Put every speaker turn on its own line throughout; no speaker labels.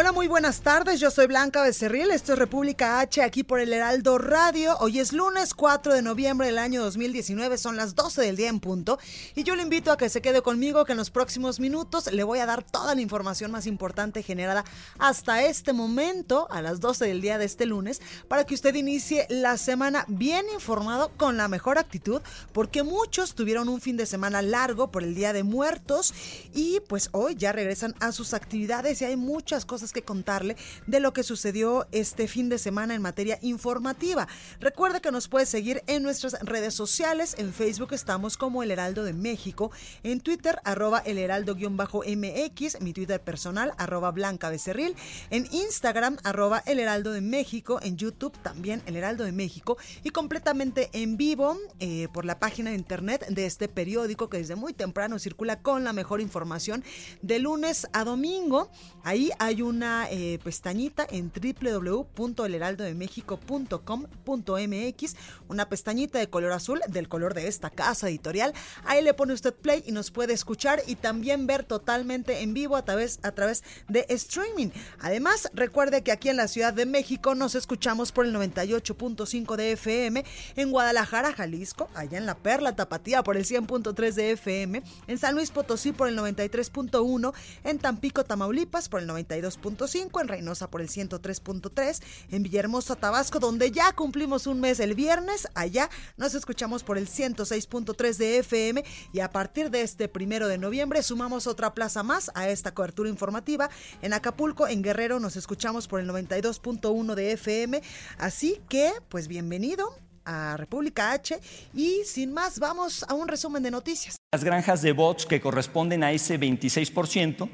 Hola, muy buenas tardes. Yo soy Blanca Becerril. Esto es República H aquí por el Heraldo Radio. Hoy es lunes 4 de noviembre del año 2019. Son las 12 del día en punto. Y yo le invito a que se quede conmigo, que en los próximos minutos le voy a dar toda la información más importante generada hasta este momento, a las 12 del día de este lunes, para que usted inicie la semana bien informado, con la mejor actitud, porque muchos tuvieron un fin de semana largo por el Día de Muertos y pues hoy ya regresan a sus actividades y hay muchas cosas que contarle de lo que sucedió este fin de semana en materia informativa. Recuerde que nos puede seguir en nuestras redes sociales. En Facebook estamos como El Heraldo de México. En Twitter, arroba El Heraldo-MX. Mi Twitter personal, arroba Blanca Becerril. En Instagram, arroba El Heraldo de México. En YouTube también El Heraldo de México. Y completamente en vivo eh, por la página de internet de este periódico que desde muy temprano circula con la mejor información de lunes a domingo. Ahí hay un una eh, pestañita en www.elheraldodemexico.com.mx, una pestañita de color azul del color de esta casa editorial. Ahí le pone usted play y nos puede escuchar y también ver totalmente en vivo a través, a través de streaming. Además, recuerde que aquí en la Ciudad de México nos escuchamos por el 98.5 de FM, en Guadalajara, Jalisco, allá en La Perla, Tapatía por el 100.3 de FM, en San Luis Potosí por el 93.1, en Tampico, Tamaulipas por el 92 en Reynosa por el 103.3, en Villahermosa, Tabasco, donde ya cumplimos un mes el viernes, allá nos escuchamos por el 106.3 de FM y a partir de este primero de noviembre sumamos otra plaza más a esta cobertura informativa. En Acapulco, en Guerrero, nos escuchamos por el 92.1 de FM, así que pues bienvenido a República H y sin más vamos a un resumen de noticias.
Las granjas de bots que corresponden a ese 26%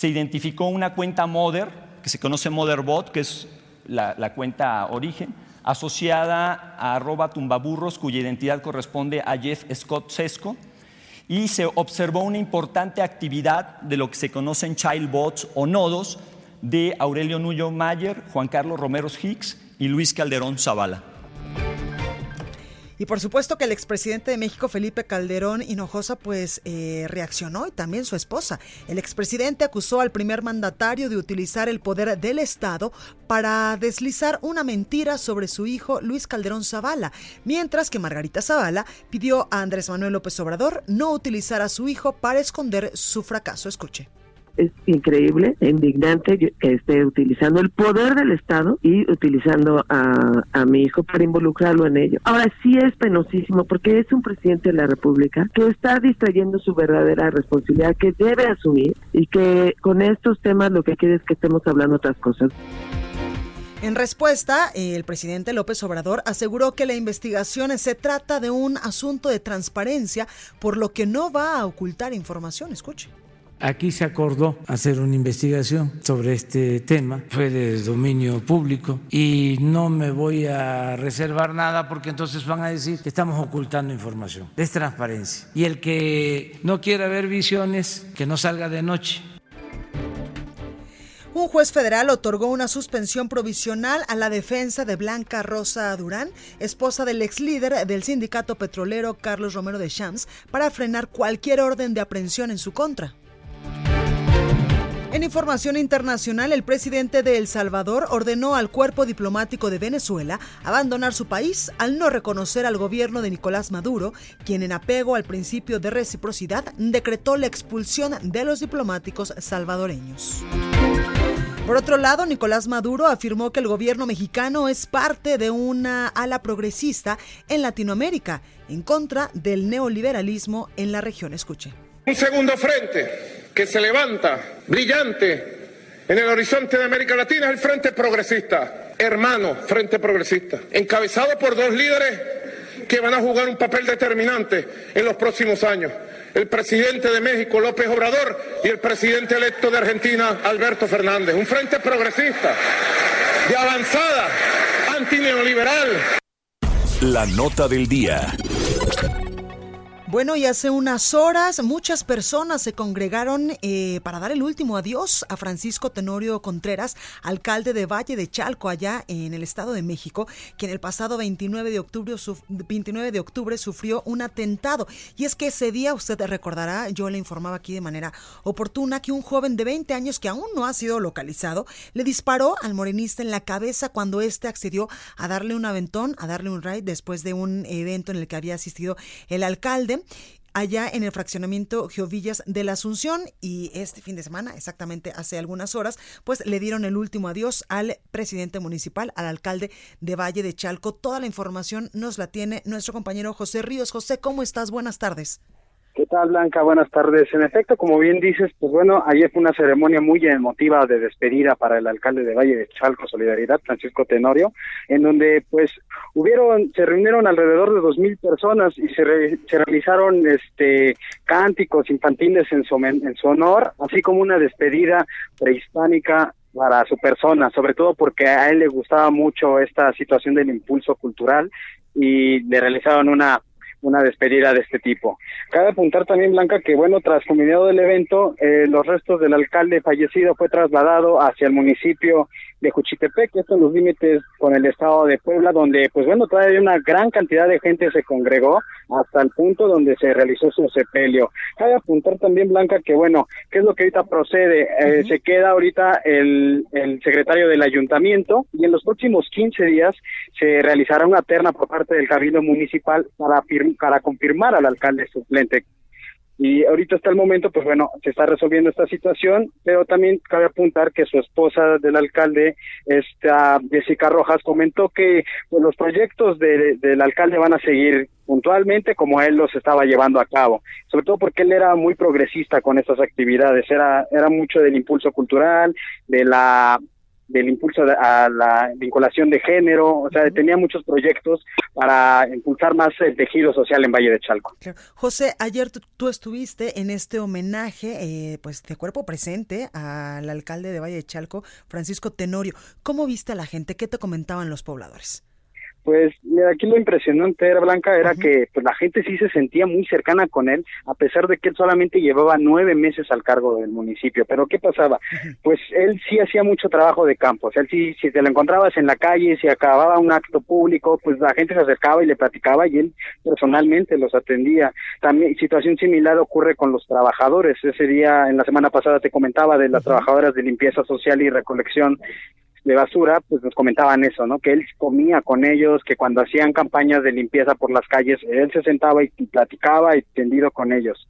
se identificó una cuenta Mother, que se conoce Motherbot, que es la, cuenta origen, asociada a arroba tumbaburros, cuya identidad corresponde a Jeff Scott Sesco, y se observó una importante actividad de lo que se conocen childbots o nodos de Aurelio Nuyo Mayer, Juan Carlos Romero Hicks y Luis Calderón Zavala.
Y por supuesto que el expresidente de México, Felipe Calderón Hinojosa, pues eh, reaccionó y también su esposa. El expresidente acusó al primer mandatario de utilizar el poder del Estado para deslizar una mentira sobre su hijo Luis Calderón Zavala, mientras que Margarita Zavala pidió a Andrés Manuel López Obrador no utilizar a su hijo para esconder su fracaso. Escuche
es increíble, indignante que esté utilizando el poder del Estado y utilizando a, a mi hijo para involucrarlo en ello. Ahora sí es penosísimo porque es un presidente de la República que está distrayendo su verdadera responsabilidad que debe asumir y que con estos temas lo que quiere es que estemos hablando otras cosas.
En respuesta, el presidente López Obrador aseguró que la investigación se trata de un asunto de transparencia, por lo que no va a ocultar información. Escuche.
Aquí se acordó hacer una investigación sobre este tema, fue de dominio público y no me voy a reservar nada porque entonces van a decir que estamos ocultando información. Es transparencia. Y el que no quiera ver visiones, que no salga de noche.
Un juez federal otorgó una suspensión provisional a la defensa de Blanca Rosa Durán, esposa del ex líder del sindicato petrolero Carlos Romero de Champs, para frenar cualquier orden de aprehensión en su contra. En información internacional, el presidente de El Salvador ordenó al cuerpo diplomático de Venezuela abandonar su país al no reconocer al gobierno de Nicolás Maduro, quien en apego al principio de reciprocidad decretó la expulsión de los diplomáticos salvadoreños. Por otro lado, Nicolás Maduro afirmó que el gobierno mexicano es parte de una ala progresista en Latinoamérica en contra del neoliberalismo en la región. Escuche.
Un segundo frente que se levanta brillante en el horizonte de América Latina es el Frente Progresista, hermano Frente Progresista, encabezado por dos líderes que van a jugar un papel determinante en los próximos años. El presidente de México, López Obrador, y el presidente electo de Argentina, Alberto Fernández. Un frente progresista, de avanzada, antineoliberal.
La nota del día.
Bueno, y hace unas horas muchas personas se congregaron eh, para dar el último adiós a Francisco Tenorio Contreras, alcalde de Valle de Chalco, allá en el Estado de México, quien el pasado 29 de octubre, 29 de octubre sufrió un atentado. Y es que ese día, usted recordará, yo le informaba aquí de manera oportuna que un joven de 20 años que aún no ha sido localizado le disparó al morenista en la cabeza cuando éste accedió a darle un aventón, a darle un ride después de un evento en el que había asistido el alcalde allá en el fraccionamiento Geovillas de la Asunción y este fin de semana, exactamente hace algunas horas, pues le dieron el último adiós al presidente municipal, al alcalde de Valle de Chalco. Toda la información nos la tiene nuestro compañero José Ríos. José, ¿cómo estás? Buenas tardes.
¿Qué tal, Blanca? Buenas tardes. En efecto, como bien dices, pues bueno, ayer fue una ceremonia muy emotiva de despedida para el alcalde de Valle de Chalco, Solidaridad, Francisco Tenorio, en donde pues hubieron, se reunieron alrededor de dos mil personas y se, se realizaron este cánticos infantiles en su, en su honor, así como una despedida prehispánica para su persona, sobre todo porque a él le gustaba mucho esta situación del impulso cultural y le realizaron una una despedida de este tipo. Cabe apuntar también, Blanca, que bueno, tras culminado del evento, eh, los restos del alcalde fallecido fue trasladado hacia el municipio de Juchitepec, esto en los límites con el estado de Puebla, donde pues bueno, todavía una gran cantidad de gente se congregó hasta el punto donde se realizó su sepelio. Cabe apuntar también, Blanca, que bueno, ¿qué es lo que ahorita procede? Eh, se queda ahorita el, el secretario del ayuntamiento y en los próximos 15 días se realizará una terna por parte del cabildo municipal para, para confirmar al alcalde suplente y ahorita está el momento, pues bueno, se está resolviendo esta situación, pero también cabe apuntar que su esposa del alcalde, esta Jessica Rojas, comentó que pues, los proyectos del alcalde van a seguir puntualmente como él los estaba llevando a cabo, sobre todo porque él era muy progresista con estas actividades, era, era mucho del impulso cultural, de la del impulso a la vinculación de género, o sea, tenía muchos proyectos para impulsar más el tejido social en Valle de Chalco.
José, ayer tú, estuviste en este homenaje, eh, pues de cuerpo presente al alcalde de Valle de Chalco, Francisco Tenorio. ¿Cómo viste a la gente? ¿Qué te comentaban los pobladores?
Pues aquí lo impresionante era Blanca era que pues, la gente sí se sentía muy cercana con él, a pesar de que él solamente llevaba nueve meses al cargo del municipio. Pero ¿qué pasaba? Pues él sí hacía mucho trabajo de campo. O sea, él sí, si te lo encontrabas en la calle, si acababa un acto público, pues la gente se acercaba y le platicaba y él personalmente los atendía. También situación similar ocurre con los trabajadores. Ese día, en la semana pasada te comentaba de las trabajadoras de limpieza social y recolección de basura, pues nos comentaban eso, ¿no? Que él comía con ellos, que cuando hacían campañas de limpieza por las calles, él se sentaba y platicaba y tendido con ellos.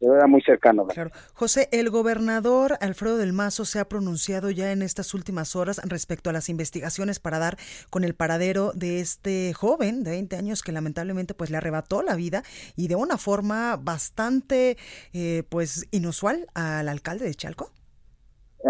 Era muy cercano.
Claro. José, el gobernador Alfredo del Mazo se ha pronunciado ya en estas últimas horas respecto a las investigaciones para dar con el paradero de este joven de 20 años que lamentablemente pues le arrebató la vida y de una forma bastante eh, pues inusual al alcalde de Chalco.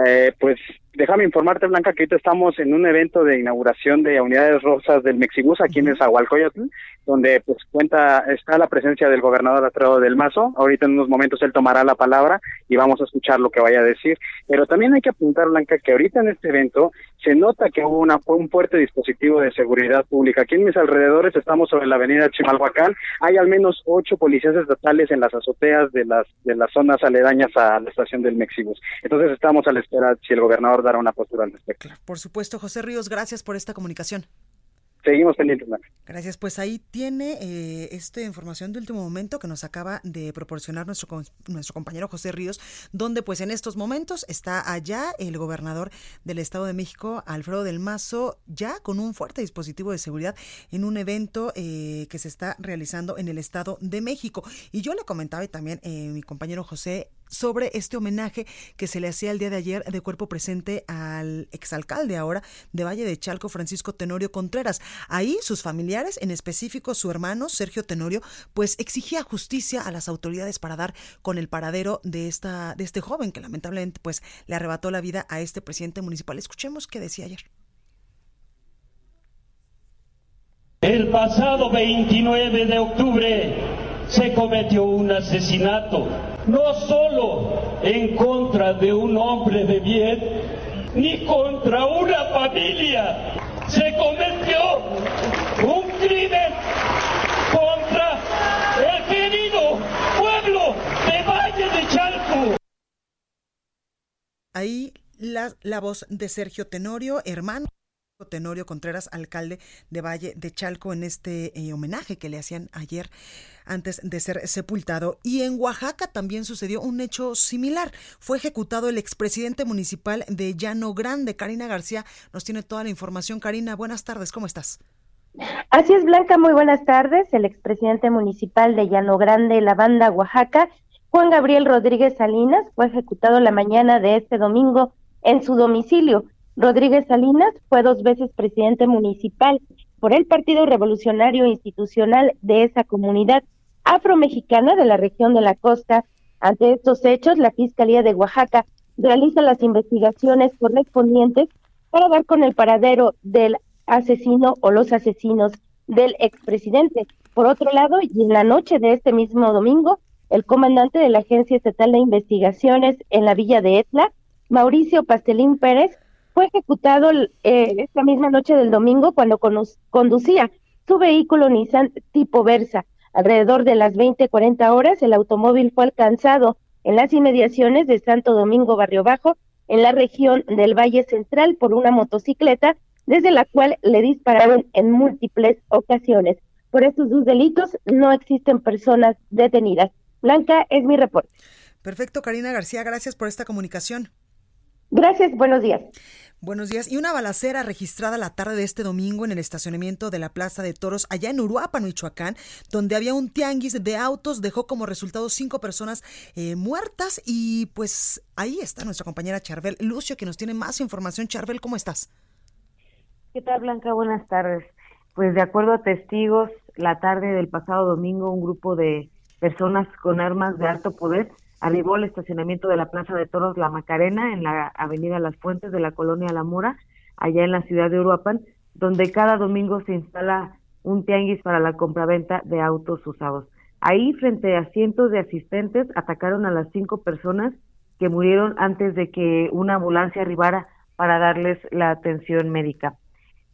Eh, pues déjame informarte, Blanca, que ahorita estamos en un evento de inauguración de unidades rosas del Mexibus aquí en Nezahualcóyotl, donde pues cuenta, está la presencia del gobernador Alfredo del Mazo. Ahorita en unos momentos él tomará la palabra y vamos a escuchar lo que vaya a decir. Pero también hay que apuntar, Blanca, que ahorita en este evento se nota que hubo una, un fuerte dispositivo de seguridad pública. Aquí en mis alrededores estamos sobre la avenida Chimalhuacán. Hay al menos ocho policías estatales en las azoteas de las, de las zonas aledañas a la estación del Mexibus. Entonces estamos a la espera si el gobernador dará una postura al respecto.
Por supuesto, José Ríos, gracias por esta comunicación.
Seguimos pendientes.
Gracias. Pues ahí tiene eh, esta información de último momento que nos acaba de proporcionar nuestro, nuestro compañero José Ríos, donde pues en estos momentos está allá el gobernador del Estado de México, Alfredo del Mazo, ya con un fuerte dispositivo de seguridad en un evento eh, que se está realizando en el Estado de México. Y yo le comentaba y también eh, mi compañero José sobre este homenaje que se le hacía el día de ayer de cuerpo presente al exalcalde ahora de Valle de Chalco, Francisco Tenorio Contreras. Ahí sus familiares, en específico su hermano Sergio Tenorio, pues exigía justicia a las autoridades para dar con el paradero de esta de este joven que lamentablemente pues le arrebató la vida a este presidente municipal. Escuchemos qué decía ayer.
El pasado 29 de octubre se cometió un asesinato, no solo en contra de un hombre de bien, ni contra una familia, se cometió un crimen contra el querido pueblo de Valle de Chalco.
Ahí la, la voz de Sergio Tenorio, hermano. Tenorio Contreras, alcalde de Valle de Chalco, en este eh, homenaje que le hacían ayer antes de ser sepultado. Y en Oaxaca también sucedió un hecho similar. Fue ejecutado el expresidente municipal de Llano Grande. Karina García nos tiene toda la información. Karina, buenas tardes, ¿cómo estás?
Así es, Blanca, muy buenas tardes. El expresidente municipal de Llano Grande, la banda Oaxaca, Juan Gabriel Rodríguez Salinas, fue ejecutado la mañana de este domingo en su domicilio. Rodríguez Salinas fue dos veces presidente municipal por el Partido Revolucionario Institucional de esa comunidad afromexicana de la región de la costa. Ante estos hechos, la Fiscalía de Oaxaca realiza las investigaciones correspondientes para dar con el paradero del asesino o los asesinos del expresidente. Por otro lado, y en la noche de este mismo domingo, el comandante de la Agencia Estatal de Investigaciones en la villa de Etla, Mauricio Pastelín Pérez, fue ejecutado eh, esta misma noche del domingo cuando conducía su vehículo Nissan tipo Versa. Alrededor de las 20:40 horas, el automóvil fue alcanzado en las inmediaciones de Santo Domingo Barrio Bajo, en la región del Valle Central, por una motocicleta, desde la cual le dispararon en múltiples ocasiones. Por estos dos delitos no existen personas detenidas. Blanca, es mi reporte.
Perfecto, Karina García, gracias por esta comunicación.
Gracias, buenos días.
Buenos días. Y una balacera registrada la tarde de este domingo en el estacionamiento de la Plaza de Toros allá en Uruapan, Michoacán, donde había un tianguis de autos, dejó como resultado cinco personas eh, muertas y pues ahí está nuestra compañera Charbel Lucio que nos tiene más información. Charbel, ¿cómo estás?
¿Qué tal, Blanca? Buenas tardes. Pues de acuerdo a testigos, la tarde del pasado domingo un grupo de personas con armas de alto poder arribó al estacionamiento de la Plaza de Toros La Macarena en la Avenida Las Fuentes de la colonia La Mora, allá en la ciudad de Uruapan, donde cada domingo se instala un tianguis para la compraventa de autos usados. Ahí, frente a cientos de asistentes, atacaron a las cinco personas que murieron antes de que una ambulancia arribara para darles la atención médica.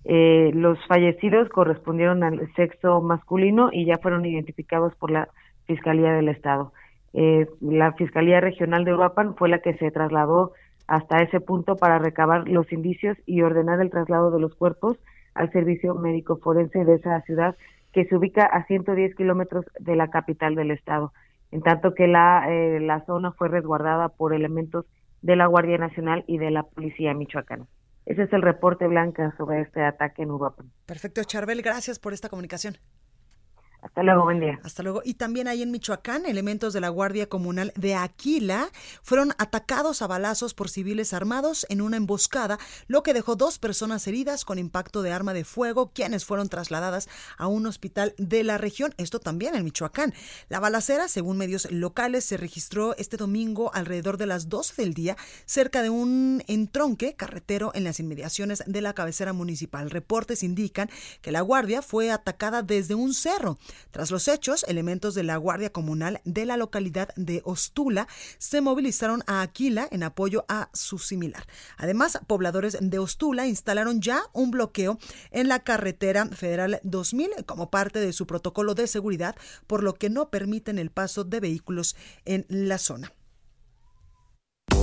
Eh, los fallecidos correspondieron al sexo masculino y ya fueron identificados por la Fiscalía del Estado. Eh, la Fiscalía Regional de Uruapan fue la que se trasladó hasta ese punto para recabar los indicios y ordenar el traslado de los cuerpos al servicio médico forense de esa ciudad que se ubica a 110 kilómetros de la capital del estado, en tanto que la, eh, la zona fue resguardada por elementos de la Guardia Nacional y de la Policía Michoacana. Ese es el reporte blanca sobre este ataque en Uruapan.
Perfecto, Charbel, gracias por esta comunicación.
Hasta luego, buen día.
Hasta luego. Y también ahí en Michoacán, elementos de la Guardia Comunal de Aquila fueron atacados a balazos por civiles armados en una emboscada, lo que dejó dos personas heridas con impacto de arma de fuego, quienes fueron trasladadas a un hospital de la región. Esto también en Michoacán. La balacera, según medios locales, se registró este domingo alrededor de las 12 del día, cerca de un entronque carretero en las inmediaciones de la cabecera municipal. Reportes indican que la Guardia fue atacada desde un cerro. Tras los hechos, elementos de la Guardia Comunal de la localidad de Ostula se movilizaron a Aquila en apoyo a su similar. Además, pobladores de Ostula instalaron ya un bloqueo en la carretera federal 2000 como parte de su protocolo de seguridad, por lo que no permiten el paso de vehículos en la zona.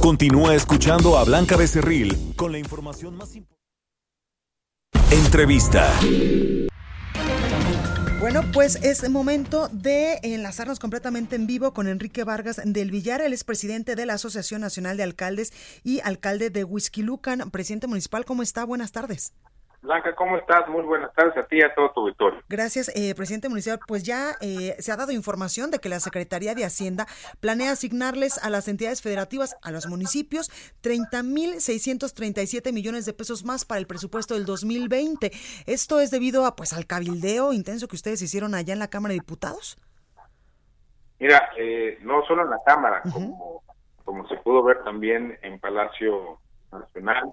Continúa escuchando a Blanca Becerril con la información más importante. Entrevista.
Bueno, pues es momento de enlazarnos completamente en vivo con Enrique Vargas del Villar. Él es presidente de la Asociación Nacional de Alcaldes y alcalde de Lucan, presidente municipal. ¿Cómo está? Buenas tardes.
Blanca, ¿cómo estás? Muy buenas tardes a ti y a todo tu auditorio.
Gracias, eh, presidente municipal. Pues ya eh, se ha dado información de que la Secretaría de Hacienda planea asignarles a las entidades federativas, a los municipios, 30.637 millones de pesos más para el presupuesto del 2020. Esto es debido a, pues, al cabildeo intenso que ustedes hicieron allá en la Cámara de Diputados.
Mira, eh, no solo en la Cámara, como, como se pudo ver también en Palacio Nacional,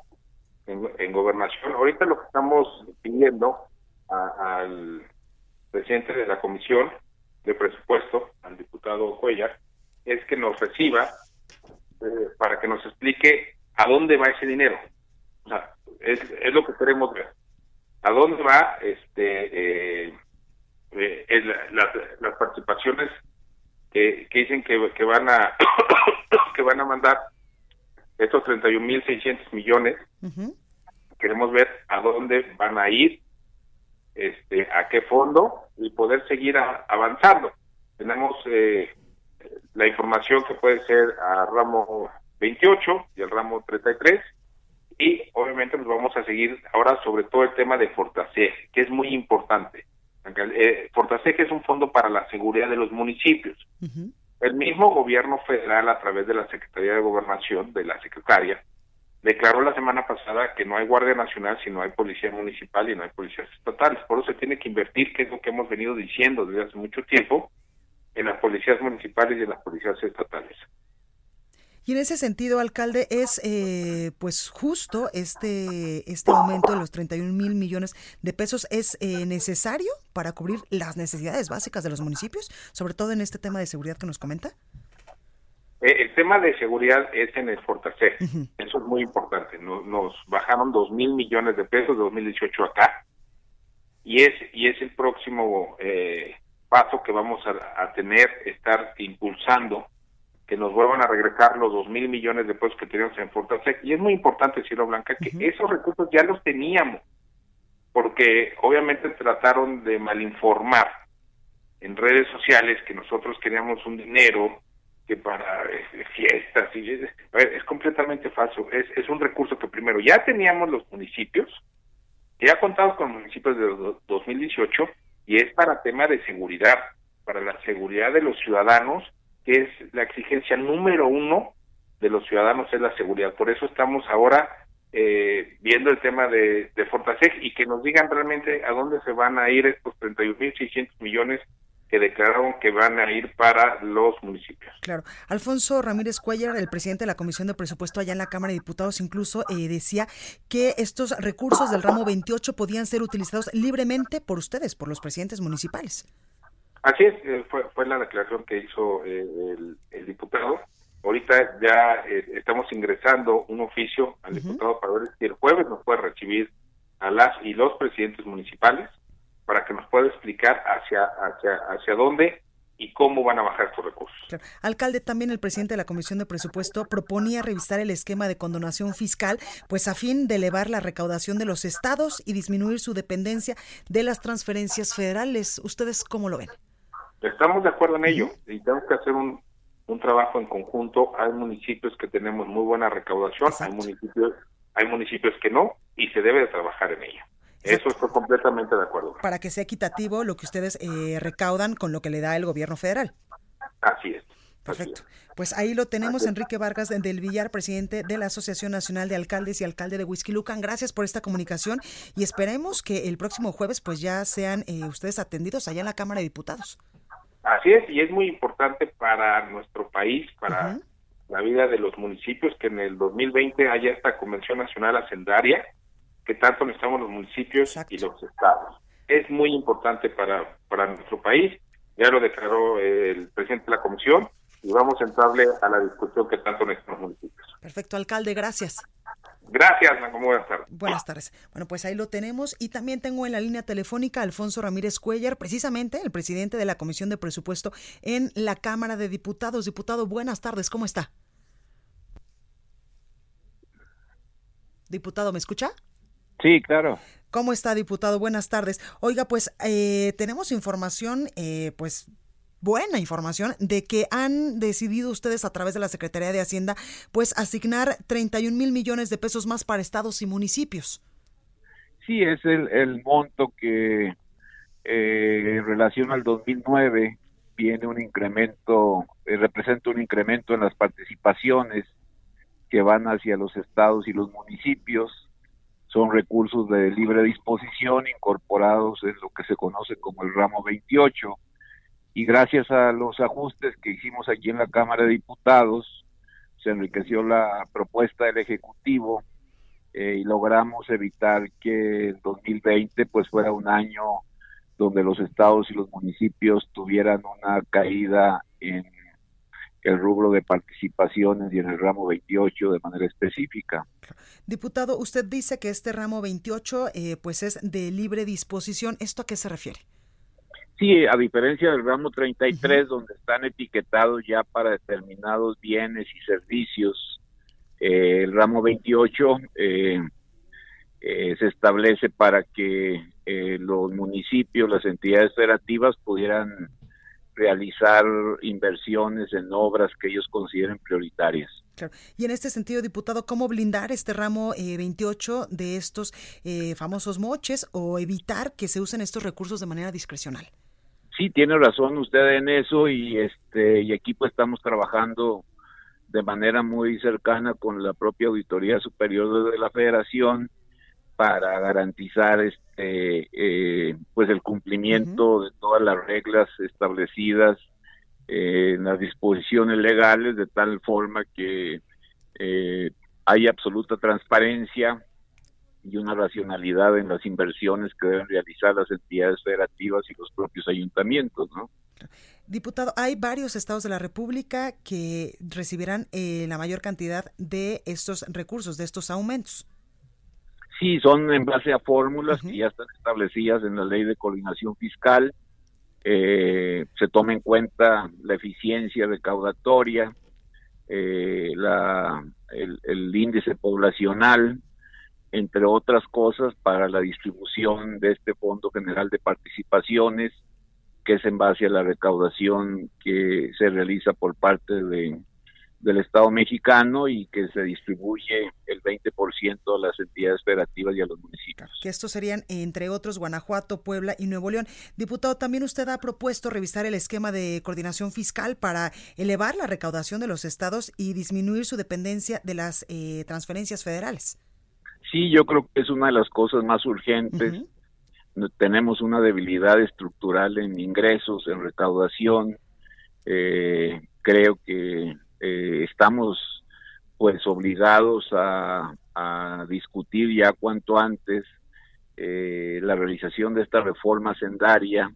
en, gobernación. Ahorita lo que estamos pidiendo al presidente de la comisión de presupuesto, al diputado Cuellar, es que nos reciba eh, para que nos explique a dónde va ese dinero. O sea, es, es lo que queremos ver. ¿A dónde va este eh, eh las participaciones que, que dicen que, que van a que van a mandar estos 31.600 millones, queremos ver a dónde van a ir, este, a qué fondo y poder seguir avanzando. Tenemos eh, la información que puede ser a ramo 28 y al ramo 33 y obviamente nos vamos a seguir ahora sobre todo el tema de Fortaseg, que es muy importante. Eh, Fortaseg es un fondo para la seguridad de los municipios. El mismo gobierno federal, a través de la Secretaría de Gobernación, de la secretaria, declaró la semana pasada que no hay Guardia Nacional si no hay policía municipal y no hay policías estatales. Por eso se tiene que invertir, que es lo que hemos venido diciendo desde hace mucho tiempo, en las policías municipales y en las policías estatales.
Y en ese sentido, alcalde, es eh, pues justo este, este aumento de los 31 mil millones de pesos es eh, necesario para cubrir las necesidades básicas de los municipios, sobre todo en este tema de seguridad que nos comenta.
Eh, el tema de seguridad es en el Fortaseg, eso es muy importante. Nos, nos bajaron 2 mil millones de pesos de 2018 acá y es y es el próximo paso que vamos a, a tener, estar impulsando que nos vuelvan a regresar los dos mil millones de pesos que teníamos en Fortasec. Y es muy importante, decirlo, Blanca, que esos recursos ya los teníamos, porque obviamente trataron de malinformar en redes sociales que nosotros queríamos un dinero que para eh, fiestas y es, completamente falso. Es, es un recurso que primero ya teníamos los municipios, ya contamos con municipios de 2018 y es para tema de seguridad, para la seguridad de los ciudadanos que es la exigencia número uno de los ciudadanos es la seguridad. Por eso estamos ahora eh, viendo el tema de, de y que nos digan realmente a dónde se van a ir estos 31.600 millones que declararon que van a ir para los municipios.
Claro. Alfonso Ramírez Cuellar, el presidente de la Comisión de Presupuesto allá en la Cámara de Diputados, incluso eh, decía que estos recursos del ramo 28 podían ser utilizados libremente por ustedes, por los presidentes municipales.
Así es, eh, fue, fue la declaración que hizo eh, el, diputado. Ahorita ya eh, estamos ingresando un oficio al diputado para ver si el jueves nos puede recibir a las y los presidentes municipales para que nos pueda explicar hacia, hacia, hacia dónde y cómo van a bajar sus recursos.
Alcalde, también el presidente de la Comisión de Presupuesto proponía revisar el esquema de condonación fiscal, pues a fin de elevar la recaudación de los estados y disminuir su dependencia de las transferencias federales. ¿Ustedes cómo lo ven?
Estamos de acuerdo en ello y tenemos que hacer un, un trabajo en conjunto. Hay municipios que tenemos muy buena recaudación, hay municipios, hay municipios que no y se debe de trabajar en ello. Eso estoy completamente de acuerdo.
Para que sea equitativo lo que ustedes eh, recaudan con lo que le da el gobierno federal.
Así es.
Perfecto. Pues ahí lo tenemos, Enrique Vargas del Villar, presidente de la Asociación Nacional de Alcaldes y Alcalde de Whisky Lucan. Gracias por esta comunicación y esperemos que el próximo jueves pues ya sean eh, ustedes atendidos allá en la Cámara de Diputados.
Así es, y es muy importante para nuestro país, para la vida de los municipios, que en el 2020 haya esta Convención Nacional Hacendaria, que tanto necesitamos los municipios y los estados. Es muy importante para, para nuestro país, ya lo declaró el presidente de la Comisión, y vamos a entrarle a la discusión que tanto necesitamos los municipios.
Perfecto, alcalde, gracias.
Gracias, Buenas tardes.
Buenas tardes. Bueno, pues ahí lo tenemos. Y también tengo en la línea telefónica a Alfonso Ramírez Cuellar, precisamente el presidente de la Comisión de Presupuesto en la Cámara de Diputados. Diputado, buenas tardes. ¿Cómo está? Diputado, ¿me escucha?
Sí, claro.
¿Cómo está, diputado? Buenas tardes. Oiga, pues eh, tenemos información, eh, pues buena información de que han decidido ustedes a través de la Secretaría de Hacienda pues asignar 31 mil millones de pesos más para estados y municipios.
sí, es el, monto que eh, en relación al 2009 viene un incremento, eh, representa un incremento en las participaciones que van hacia los estados y los municipios. Son recursos de libre disposición incorporados en lo que se conoce como el ramo 28. Y gracias a los ajustes que hicimos aquí en la Cámara de Diputados, se enriqueció la propuesta del Ejecutivo eh, y logramos evitar que el 2020 pues fuera un año donde los estados y los municipios tuvieran una caída en el rubro de participaciones y en el ramo 28 de manera específica.
Diputado, usted dice que este ramo 28 eh, pues es de libre disposición. ¿Esto a qué se refiere?
Sí, a diferencia del ramo 33, donde están etiquetados ya para determinados bienes y servicios, eh, el ramo 28 eh, eh, se establece para que los municipios, las entidades federativas pudieran realizar inversiones en obras que ellos consideren prioritarias.
Y en este sentido, diputado, ¿cómo blindar este ramo 28 de estos famosos moches o evitar que se usen estos recursos de manera discrecional?
Sí, tiene razón usted en eso y este y aquí pues estamos trabajando de manera muy cercana con la propia auditoría superior de la Federación para garantizar este eh, pues el cumplimiento de todas las reglas establecidas eh, en las disposiciones legales de tal forma que eh, hay absoluta transparencia y una racionalidad en las inversiones que deben realizar las entidades federativas y los propios ayuntamientos, ¿no?
Diputado, hay varios estados de la República que recibirán eh, la mayor cantidad de estos recursos, de estos aumentos.
Sí, son en base a fórmulas que ya están establecidas en la ley de coordinación fiscal. Eh, se toma en cuenta la eficiencia recaudatoria, eh, la, el índice poblacional, entre otras cosas, para la distribución de este Fondo General de Participaciones, que es en base a la recaudación que se realiza por parte de, del Estado mexicano y que se distribuye el 20% a las entidades federativas y a los municipios.
Que estos serían, entre otros, Guanajuato, Puebla y Nuevo León. Diputado, también usted ha propuesto revisar el esquema de coordinación fiscal para elevar la recaudación de los estados y disminuir su dependencia de las eh, transferencias federales.
Sí, yo creo que es una de las cosas más urgentes. Tenemos una debilidad estructural en ingresos, en recaudación. Eh, creo que eh, estamos pues obligados a, discutir ya cuanto antes eh, la realización de esta reforma sendaria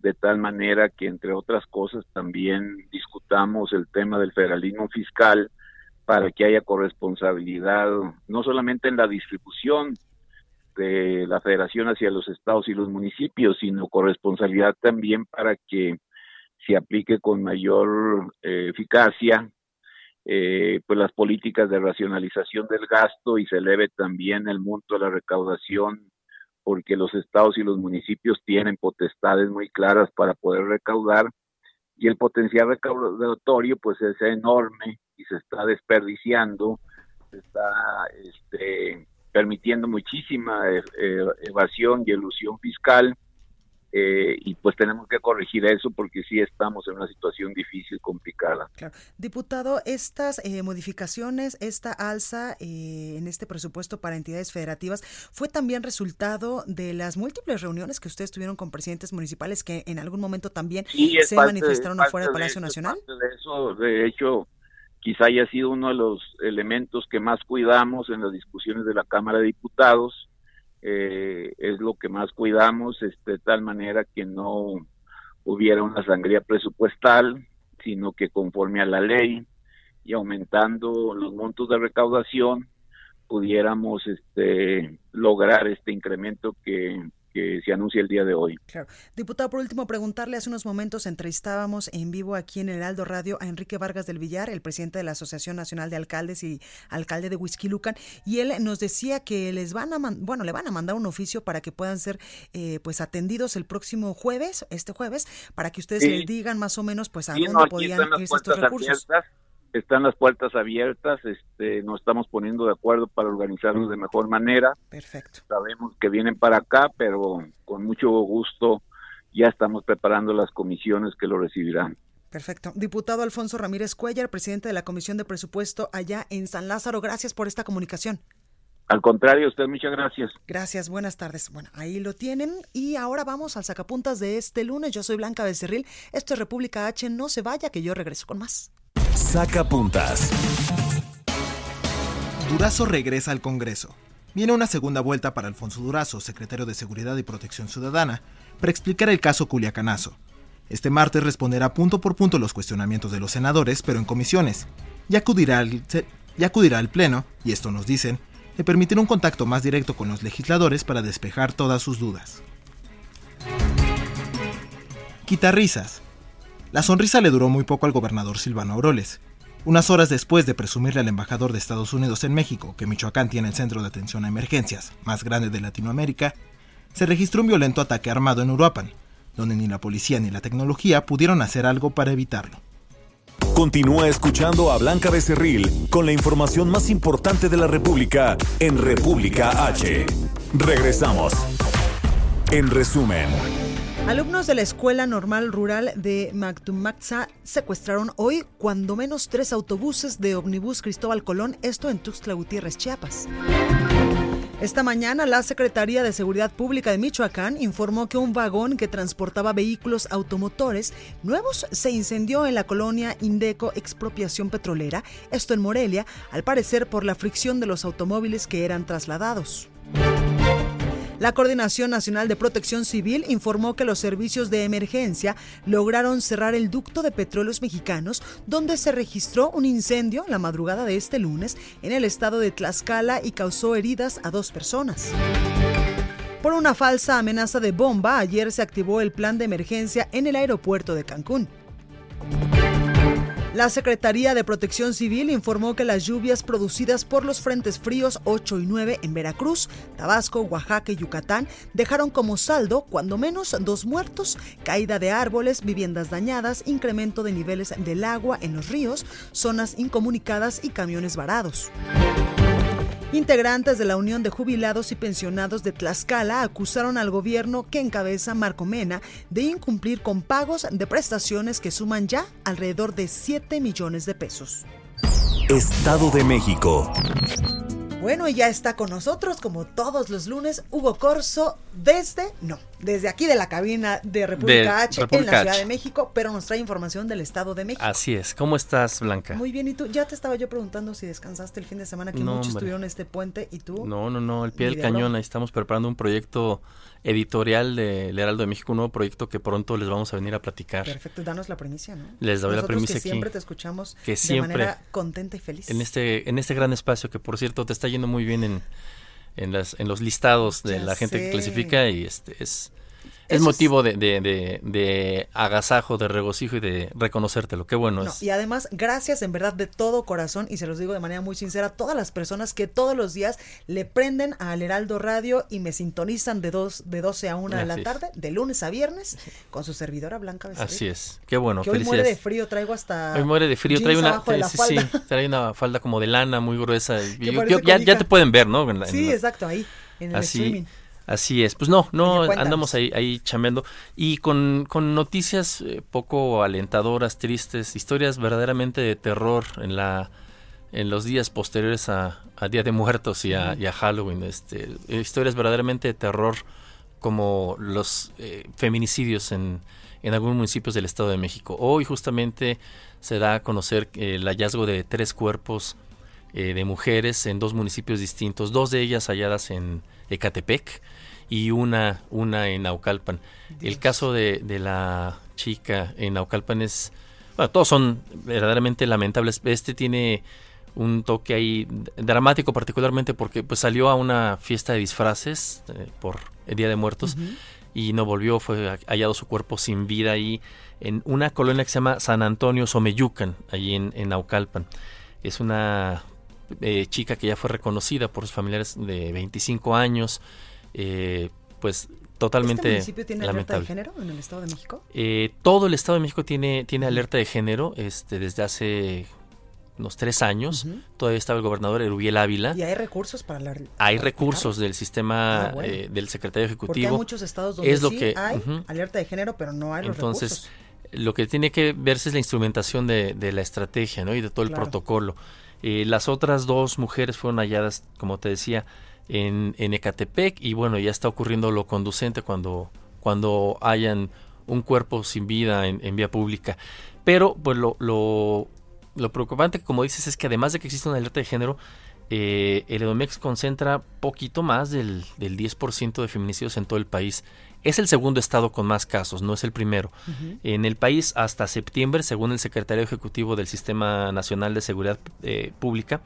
de tal manera que entre otras cosas también discutamos el tema del federalismo fiscal para que haya corresponsabilidad, no solamente en la distribución de la federación hacia los estados y los municipios, sino corresponsabilidad también para que se aplique con mayor eh, eficacia eh, pues las políticas de racionalización del gasto y se eleve también el monto de la recaudación porque los estados y los municipios tienen potestades muy claras para poder recaudar y el potencial recaudatorio pues es enorme y se está desperdiciando, se está este, permitiendo muchísima eh, eh, evasión y elusión fiscal. Eh, y pues tenemos que corregir eso porque sí estamos en una situación difícil, complicada.
Claro. Diputado, estas modificaciones, esta alza en este presupuesto para entidades federativas, ¿fue también resultado de las múltiples reuniones que ustedes tuvieron con presidentes municipales que en algún momento también se manifestaron afuera del Palacio Nacional?
De eso, de hecho, quizá haya sido uno de los elementos que más cuidamos en las discusiones de la Cámara de Diputados, eh, es lo que más cuidamos, este, de tal manera que no hubiera una sangría presupuestal, sino que conforme a la ley y aumentando los montos de recaudación, pudiéramos este, lograr este incremento que que se anuncia el día de hoy.
Claro. Diputado, por último, preguntarle, hace unos momentos entrevistábamos en vivo aquí en el Aldo Radio a Enrique Vargas del Villar, el presidente de la Asociación Nacional de Alcaldes y alcalde de Huizquilucan, y él nos decía que les van a, bueno, le van a mandar un oficio para que puedan ser eh, pues atendidos el próximo jueves, este jueves, para que ustedes les digan más o menos pues a dónde podían irse estos recursos.
Están las puertas abiertas, este, nos estamos poniendo de acuerdo para organizarnos de mejor manera.
Perfecto.
Sabemos que vienen para acá, pero con mucho gusto ya estamos preparando las comisiones que lo recibirán.
Perfecto. Diputado Alfonso Ramírez Cuellar, presidente de la Comisión de Presupuesto allá en San Lázaro, gracias por esta comunicación.
Al contrario, usted muchas gracias.
Gracias, buenas tardes. Bueno, ahí lo tienen y ahora vamos al sacapuntas de este lunes. Yo soy Blanca Becerril, esto es República H, no se vaya que yo regreso con más.
Sacapuntas.
Durazo regresa al Congreso. Viene una segunda vuelta para Alfonso Durazo, secretario de Seguridad y Protección Ciudadana, para explicar el caso Culiacanazo. Este martes responderá punto por punto los cuestionamientos de los senadores, pero en comisiones. Y acudirá al, y acudirá al Pleno, y esto nos dicen, le permitirá un contacto más directo con los legisladores para despejar todas sus dudas. Quita risas. La sonrisa le duró muy poco al gobernador Silvano Auroles. Unas horas después de presumirle al embajador de Estados Unidos en México que Michoacán tiene el centro de atención a emergencias más grande de Latinoamérica, se registró un violento ataque armado en Uruapan, donde ni la policía ni la tecnología pudieron hacer algo para evitarlo.
Continúa escuchando a Blanca Becerril con la información más importante de la República en República H. Regresamos. En resumen.
Alumnos de la Escuela Normal Rural de Mactumaxa secuestraron hoy cuando menos tres autobuses de Omnibus Cristóbal Colón, esto en Tuxtla Gutiérrez, Chiapas. Esta mañana la Secretaría de Seguridad Pública de Michoacán informó que un vagón que transportaba vehículos automotores nuevos se incendió en la colonia Indeco Expropiación Petrolera, esto en Morelia, al parecer por la fricción de los automóviles que eran trasladados. La Coordinación Nacional de Protección Civil informó que los servicios de emergencia lograron cerrar el ducto de petróleos mexicanos donde se registró un incendio la madrugada de este lunes en el estado de Tlaxcala y causó heridas a dos personas. Por una falsa amenaza de bomba, ayer se activó el plan de emergencia en el aeropuerto de Cancún. La Secretaría de Protección Civil informó que las lluvias producidas por los frentes fríos 8 y 9 en Veracruz, Tabasco, Oaxaca y Yucatán dejaron como saldo, cuando menos, dos muertos, caída de árboles, viviendas dañadas, incremento de niveles del agua en los ríos, zonas incomunicadas y camiones varados. Integrantes de la Unión de Jubilados y Pensionados de Tlaxcala acusaron al gobierno que encabeza Marco Mena de incumplir con pagos de prestaciones que suman ya alrededor de 7 millones de pesos.
Estado de México.
Bueno, y ya está con nosotros, como todos los lunes, Hugo Corso, desde, no, desde aquí de la cabina de República
De
H
República
en la Ciudad
H.
de México, pero nos trae información del Estado de México.
Así es. ¿Cómo estás, Blanca?
Muy bien, ¿y tú? Ya te estaba yo preguntando si descansaste el fin de semana, que
No,
muchos
hombre.
estuvieron este puente, y tú.
No, no, no, el pie del
de
cañón. Ahí estamos preparando un proyecto editorial del Heraldo de México, un nuevo proyecto que pronto les vamos a venir a platicar.
Perfecto, danos la primicia, ¿no?
Les doy la primicia
que
aquí.
siempre te escuchamos
Que
de
siempre-
manera contenta y feliz.
En este, en este gran espacio que, por cierto, te está yendo muy bien en, en, las, en los listados de
Ya
la gente
sé.
que clasifica y este es... Es motivo de, de, de, de agasajo, de regocijo y de reconocértelo. Qué bueno
No,
es.
y además, gracias en verdad de todo corazón, y se los digo de manera muy sincera, a todas las personas que todos los días le prenden al Heraldo Radio y me sintonizan de, dos, de 12 a 1 de la
es.
tarde, de lunes a viernes, con su servidora Blanca Becerril.
Así es. Qué bueno.
Que hoy muere de frío, traigo hasta.
Hoy muere de frío, trae una, sí, sí, trae una falda como de lana muy gruesa. y
Que
yo-
parece
yo- ya, ya te pueden ver, ¿no? En la- en
Sí,
la-
exacto, ahí, en el
así,
streaming.
Así es. Pues no, no,
Oye,
andamos ahí, ahí chambeando. Y con, con noticias eh, poco alentadoras, tristes, historias verdaderamente de terror en la en los días posteriores a, a Día de Muertos y a, y a Halloween. Este, historias verdaderamente de terror como los eh, feminicidios en, en algunos municipios del Estado de México. Hoy justamente se da a conocer el hallazgo de tres cuerpos eh, de mujeres en dos municipios distintos, dos de ellas halladas en Ecatepec y una, una en Naucalpan. El caso de, de la chica en Naucalpan es, bueno, todos son verdaderamente lamentables. Este tiene un toque ahí dramático particularmente porque pues salió a una fiesta de disfraces eh, por el Día de Muertos y no volvió, fue hallado su cuerpo sin vida ahí en una colonia que se llama San Antonio Someyucan, allí en, en Naucalpan. Es una eh, chica que ya fue reconocida por sus familiares de 25 años, eh, pues totalmente
¿Este municipio tiene alerta de
lamentable.
género en el Estado de México?
Eh, todo el Estado de México tiene, tiene alerta de género este, desde hace unos tres años. Todavía estaba el gobernador Erubiel Ávila.
¿Y hay recursos para la...
Hay recursos del sistema
Ah, bueno.
eh, del secretario ejecutivo.
Porque hay muchos estados donde
es lo
sí
que,
hay
ujú.
alerta de género, pero no hay los
Entonces,
recursos.
lo que tiene que verse es la instrumentación de, de la estrategia ¿no? y de todo el
Claro.
protocolo. Eh, las otras dos mujeres fueron halladas, como te decía, en, en Ecatepec y bueno, ya está ocurriendo lo conducente cuando, cuando hayan un cuerpo sin vida en, en vía pública. Pero pues lo, lo, lo preocupante, como dices, es que además de que existe una alerta de género, eh, el Edomex concentra poquito más del, del 10% de feminicidios en todo el país. Es el segundo estado con más casos, no es el primero. En el país, hasta septiembre, según el secretario ejecutivo del Sistema Nacional de Seguridad eh, Pública,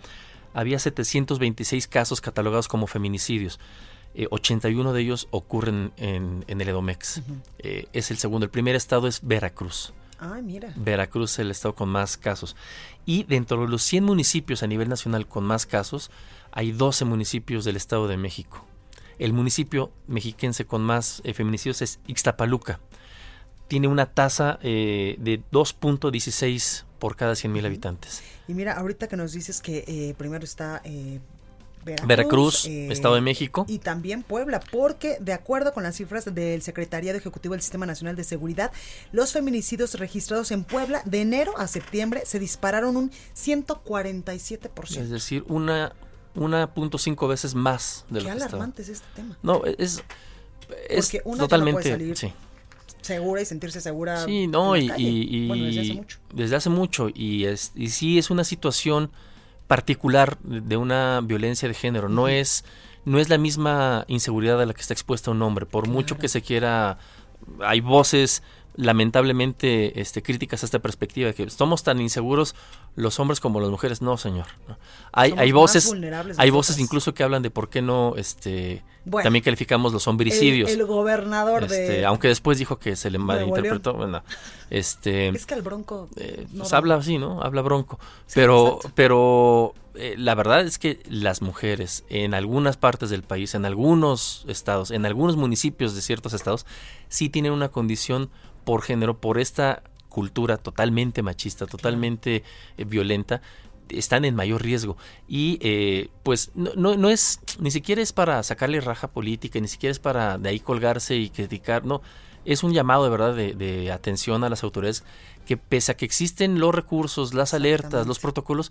había 726 casos catalogados como feminicidios. Eh, 81 de ellos ocurren en, en el Edomex. Eh, es el segundo. El primer estado es Veracruz.
Ay, mira.
Veracruz es el estado con más casos. Y dentro de los 100 municipios a nivel nacional con más casos, hay 12 municipios del estado de México. El municipio mexiquense con más eh, feminicidios es Ixtapaluca. Tiene una tasa eh, de 2.16 por cada 100.000 habitantes.
Y mira, ahorita que nos dices que eh, primero está eh, Veracruz,
Veracruz,
eh,
Estado de México.
Y también Puebla, porque de acuerdo con las cifras del Secretariado Ejecutivo del Sistema Nacional de Seguridad, los feminicidios registrados en Puebla de enero a septiembre se dispararon un 147%.
Es decir, una 1.5 veces más de
Qué
lo que estaba.
alarmante es este tema.
No, es, es
una no
totalmente...
salir
sí.
Segura y sentirse segura.
Sí, no,
en
y,
la calle.
y- y-
Bueno, desde hace mucho.
desde hace mucho, y, es, y sí es una situación particular de una violencia de género, no es, no es la misma inseguridad a la que está expuesta un hombre, por mucho que se quiera, hay voces lamentablemente este, críticas a esta perspectiva, de que somos tan inseguros los hombres como las mujeres, no señor. Hay, hay voces, hay voces incluso que hablan de por qué no, este,
Bueno,
también calificamos los homicidios.
El, el gobernador
Este,
de.
aunque después dijo que se le malinterpretó. Bueno, este,
Es que al Bronco.
eh,
no
pues
va.
habla así, ¿no? Habla bronco. pero pero eh, la verdad es que las mujeres en algunas partes del país, en algunos estados, en algunos municipios de ciertos estados, sí tienen una condición por género, por esta cultura totalmente machista, totalmente eh, violenta están en mayor riesgo. Y eh, pues no, no, no es ni siquiera es para sacarle raja política ni siquiera es para de ahí colgarse y criticar no. Es un llamado de verdad de, de atención a las autoridades que pese a que existen los recursos las alertas los protocolos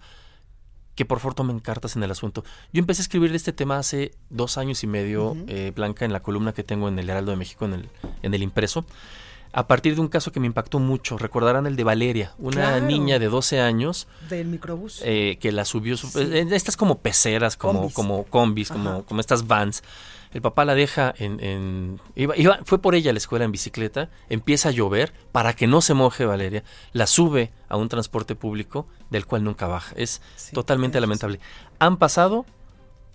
que por favor tomen cartas en el asunto. Yo empecé a escribir de este tema hace dos años y medio, eh, Blanca, en la columna que tengo en el Heraldo de México, en el, en el impreso, a partir de un caso que me impactó mucho. Recordarán el de Valeria, una
Claro.
niña de 12 años
Del microbús.
eh, que la subió, su- eh, estas como peceras, como
Combis.
como combis, como,
Ajá.
como estas vans. El papá la deja en, en- iba, iba- fue por ella a la escuela en bicicleta, empieza a llover para que no se moje Valeria, la sube a un transporte público del cual nunca baja. Es totalmente lamentable. Han pasado,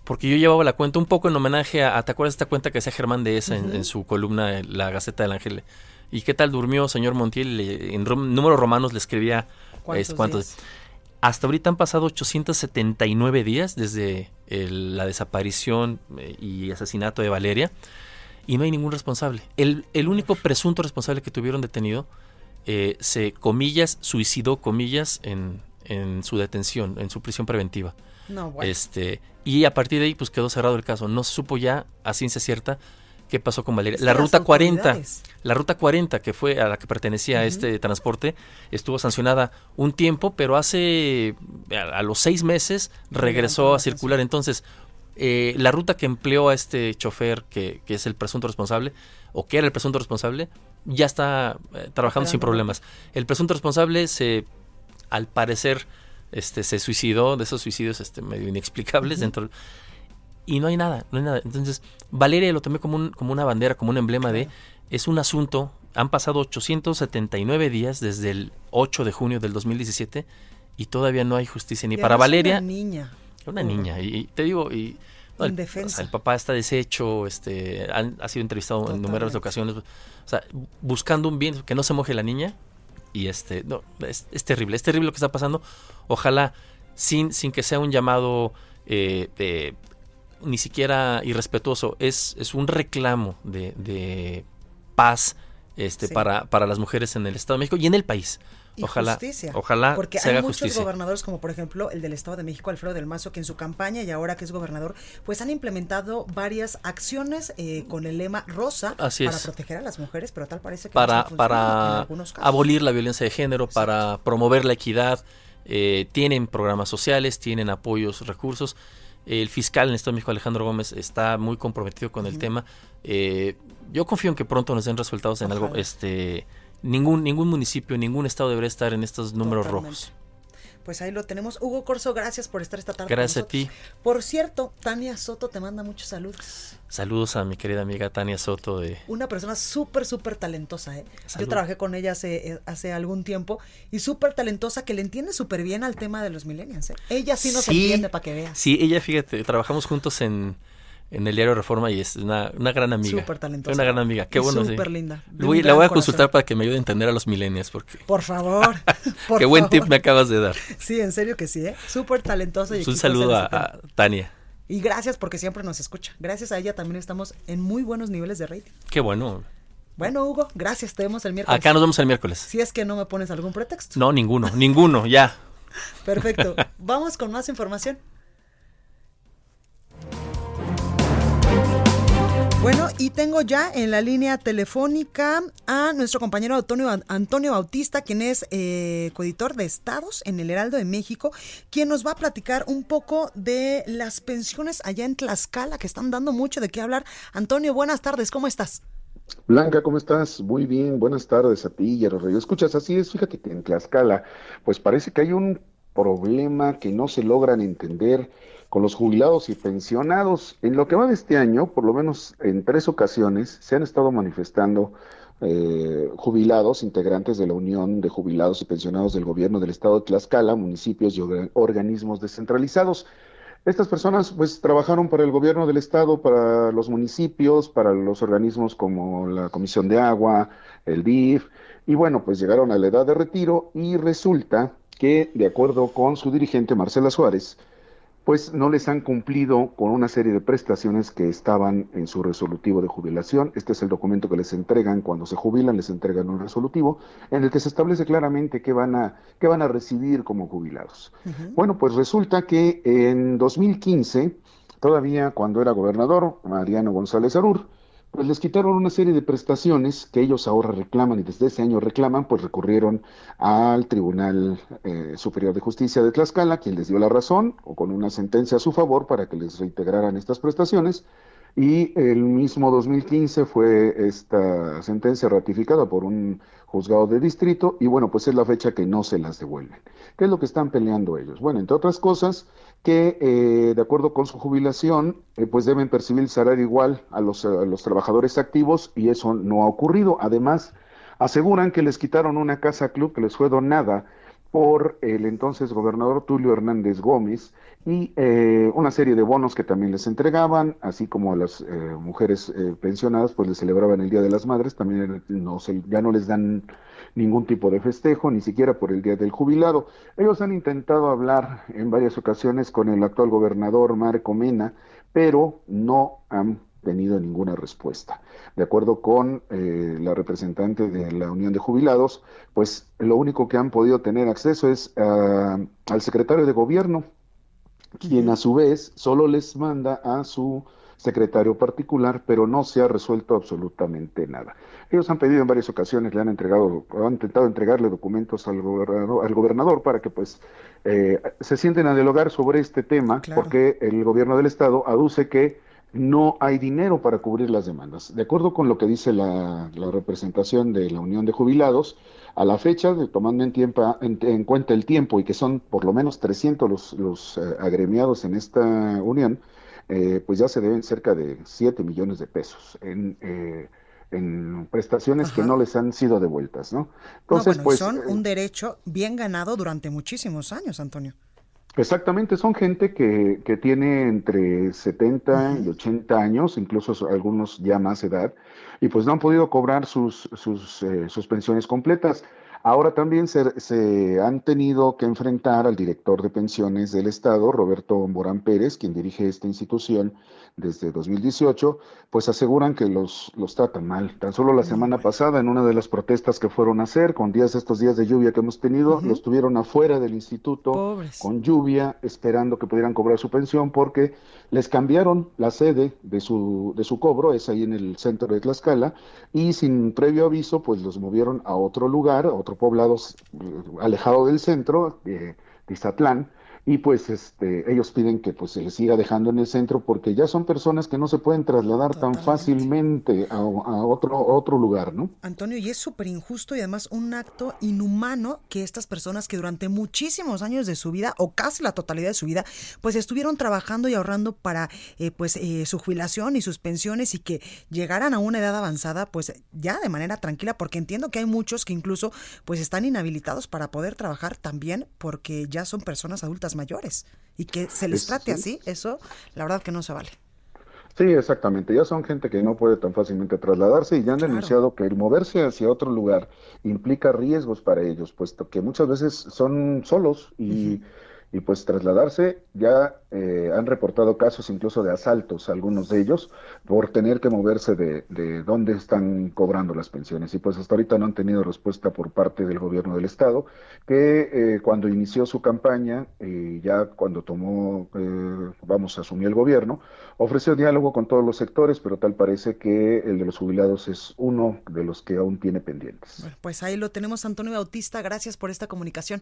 porque yo llevaba la cuenta un poco en homenaje a, ¿te acuerdas de esta cuenta que hacía Germán de esa en, en su columna La Gaceta del Ángel? ¿Y qué tal durmió, señor Montiel? En rom- números romanos le escribía
¿Cuántos
es, cuántos.
días?
Hasta ahorita han pasado 879 días desde el- la desaparición eh, y asesinato de Valeria y no hay ningún responsable. El, el único presunto responsable que tuvieron detenido eh, se, comillas, suicidó, comillas, en, en su detención, en su prisión preventiva.
No, bueno.
Este, y a partir de ahí pues quedó cerrado el caso. No se supo ya a ciencia cierta qué pasó con Valeria. La ruta 40,
autoridades-
la ruta 40 que fue a la que pertenecía este transporte estuvo sancionada un tiempo, pero hace a, a los seis meses regresó a circular. Entonces, eh, la ruta que empleó a este chofer, que, que es el presunto responsable, o que era el presunto responsable, ya está eh, trabajando sin problemas. El presunto responsable se, al parecer, este, se suicidó, de esos suicidios este, medio inexplicables
Ujú.
dentro y no hay nada, no hay nada. Entonces, Valeria lo tomé como, un, como una bandera, como un emblema de, es un asunto, han pasado 879 días desde el 8 de junio del 2017 y todavía no hay justicia ni
Y
para Valeria.
Una niña.
Una niña, y, y te digo, y no, el,
Indefensa.
o sea, el papá está deshecho, este, han- ha sido entrevistado en numerosas ocasiones, o sea, buscando un bien, que no se moje la niña, y este, no, es, es terrible, es terrible lo que está pasando. Ojalá, sin, sin que sea un llamado eh, eh, ni siquiera irrespetuoso, es, es un reclamo de, de paz este,
Sí.
para, para las mujeres en el Estado de México y en el país.
y
ojalá,
justicia.
Ojalá
Porque
se
hay muchos
justicia.
gobernadores, como por ejemplo el del Estado de México, Alfredo del Mazo, que en su campaña y ahora que es gobernador, pues han implementado varias acciones eh, con el lema rosa
Así
para
es.
proteger a las mujeres, pero tal parece que no
para,
en
para
algunos casos.
abolir la violencia de género, para promover la equidad. eh, tienen programas sociales, tienen apoyos, recursos. El fiscal en el Estado de México, Alejandro Gómez, está muy comprometido con el tema. Eh, yo confío en que pronto nos den resultados en algo. Este, ningún, ningún municipio, ningún estado debería estar en estos números
Totalmente.
rojos.
Pues ahí lo tenemos. Hugo Corso, gracias por estar esta tarde. con
Gracias a ti.
Por cierto, Tania Soto te manda muchos saludos.
Saludos a mi querida amiga Tania Soto de
Una persona súper, súper talentosa, ¿eh?
Salud.
Yo trabajé con ella hace, eh, hace algún tiempo y súper talentosa que le entiende súper bien al tema de los millennials, ¿eh? Ella sí nos
Sí.
entiende para que veas.
Sí, ella, fíjate, trabajamos juntos en, en el diario Reforma y es una, una gran amiga.
Súper talentosa.
Una gran amiga, qué
Y
bueno. sí.
súper linda,
voy,
un
la voy a
gran
consultar
corazón.
para que me ayude a entender a los millennials porque
Por favor. por
qué buen tip
favor.
me acabas de dar.
Sí, en serio que sí, ¿eh? Súper talentosa. Y
Pues un saludo a, a Tania.
Y gracias porque siempre nos escucha. Gracias a ella también estamos en muy buenos niveles de rating.
Qué bueno.
Bueno, Hugo, gracias. Te vemos el miércoles.
Acá nos vemos el miércoles.
Si es que no me pones algún pretexto.
No, ninguno, ninguno, ya.
Perfecto. Vamos con más información. Bueno, y tengo ya en la línea telefónica a nuestro compañero Antonio, Antonio Bautista, quien es eh, coeditor de Estados en el Heraldo de México, quien nos va a platicar un poco de las pensiones allá en Tlaxcala, que están dando mucho de qué hablar. Antonio, buenas tardes, ¿cómo estás?
Blanca, ¿cómo estás? Muy bien, buenas tardes a ti y a los radio. Escuchas, así es, fíjate que en Tlaxcala, pues parece que hay un problema que no se logran entender con los jubilados y pensionados. En lo que va de este año, por lo menos en tres ocasiones, se han estado manifestando eh, jubilados, integrantes de la Unión de Jubilados y Pensionados del Gobierno del Estado de Tlaxcala, municipios y orga- organismos descentralizados. Estas personas pues trabajaron para el gobierno del estado, para los municipios, para los organismos como la Comisión de Agua, el DIF, y bueno, pues llegaron a la edad de retiro y resulta que, de acuerdo con su dirigente Marcela Suárez, pues no les han cumplido con una serie de prestaciones que estaban en su resolutivo de jubilación. Este es el documento que les entregan cuando se jubilan, les entregan un resolutivo en el que se establece claramente qué van a, qué van a recibir como jubilados. Bueno, pues resulta que en 2015, todavía cuando era gobernador, Mariano González Arur, pues les quitaron una serie de prestaciones que ellos ahora reclaman y desde ese año reclaman, pues recurrieron al Tribunal eh, Superior de Justicia de Tlaxcala, quien les dio la razón o con una sentencia a su favor para que les reintegraran estas prestaciones. Y el mismo 2015 fue esta sentencia ratificada por un juzgado de distrito y bueno, pues es la fecha que no se las devuelven. ¿Qué es lo que están peleando ellos? Bueno, entre otras cosas, que eh, de acuerdo con su jubilación, eh, pues deben percibir el salario igual a los, a los trabajadores activos y eso no ha ocurrido. Además, aseguran que les quitaron una casa club que les fue donada por el entonces gobernador Tulio Hernández Gómez y eh, una serie de bonos que también les entregaban, así como a las eh, mujeres eh, pensionadas, pues les celebraban el Día de las Madres, también no se, ya no les dan ningún tipo de festejo, ni siquiera por el Día del Jubilado. Ellos han intentado hablar en varias ocasiones con el actual gobernador Marco Mena, pero no han tenido ninguna respuesta. De acuerdo con eh, la representante de la Unión de Jubilados, pues lo único que han podido tener acceso es uh, al secretario de gobierno, quien a su vez solo les manda a su secretario particular, pero no se ha resuelto absolutamente nada. Ellos han pedido en varias ocasiones, le han entregado, han intentado entregarle documentos al gobernador, al gobernador para que pues eh, se sienten a dialogar sobre este tema, claro. porque el gobierno del estado aduce que no hay dinero para cubrir las demandas. De acuerdo con lo que dice la, la representación de la Unión de Jubilados, a la fecha, de, tomando en, tiempo, en, en, cuenta el tiempo y que son por lo menos 300 los, los eh, agremiados en esta unión, eh, pues ya se deben cerca de 7 millones de pesos en, eh, en prestaciones Ajá. que no les han sido devueltas, ¿no?
Entonces, no, bueno, pues... Son un derecho bien ganado durante muchísimos años, Antonio.
Exactamente, son gente que, que tiene entre 70 uh -huh. y 80 años, incluso algunos ya más edad, y pues no han podido cobrar sus, sus, eh, sus pensiones completas. Ahora también se, se, han tenido que enfrentar al director de pensiones del Estado, Roberto Morán Pérez, quien dirige esta institución desde 2018, pues aseguran que los, los tratan mal. Tan solo la semana pasada, en una de las protestas que fueron a hacer, con días estos días de lluvia que hemos tenido, los tuvieron afuera del instituto con lluvia, esperando que pudieran cobrar su pensión, porque les cambiaron la sede de su, de su cobro, es ahí en el centro de Tlaxcala, y sin previo aviso, pues los movieron a otro lugar, a otro poblado eh, alejado del centro, de Tizatlán, y pues este ellos piden que pues se les siga dejando en el centro porque ya son personas que no se pueden trasladar tan fácilmente a, otro otro lugar, ¿no?
Antonio, y es súper injusto y además un acto inhumano que estas personas que durante muchísimos años de su vida o casi la totalidad de su vida pues estuvieron trabajando y ahorrando para eh, pues eh, su jubilación y sus pensiones y que llegaran a una edad avanzada pues ya de manera tranquila porque entiendo que hay muchos que incluso pues están inhabilitados para poder trabajar también porque ya son personas adultas mayores y que se les trate así, eso la verdad que no se vale.
Sí, exactamente. Ya son gente que no puede tan fácilmente trasladarse y ya han denunciado que el moverse hacia otro lugar implica riesgos para ellos, puesto que muchas veces son solos y y pues trasladarse ya eh, han reportado casos incluso de asaltos, algunos de ellos, por tener que moverse de, de dónde están cobrando las pensiones. Y pues hasta ahorita no han tenido respuesta por parte del gobierno del estado, que eh, cuando inició su campaña y ya cuando tomó, eh, vamos, asumió el gobierno, ofreció diálogo con todos los sectores, pero tal parece que el de los jubilados es uno de los que aún tiene pendientes.
pues ahí lo tenemos, Antonio Bautista. Gracias por esta comunicación.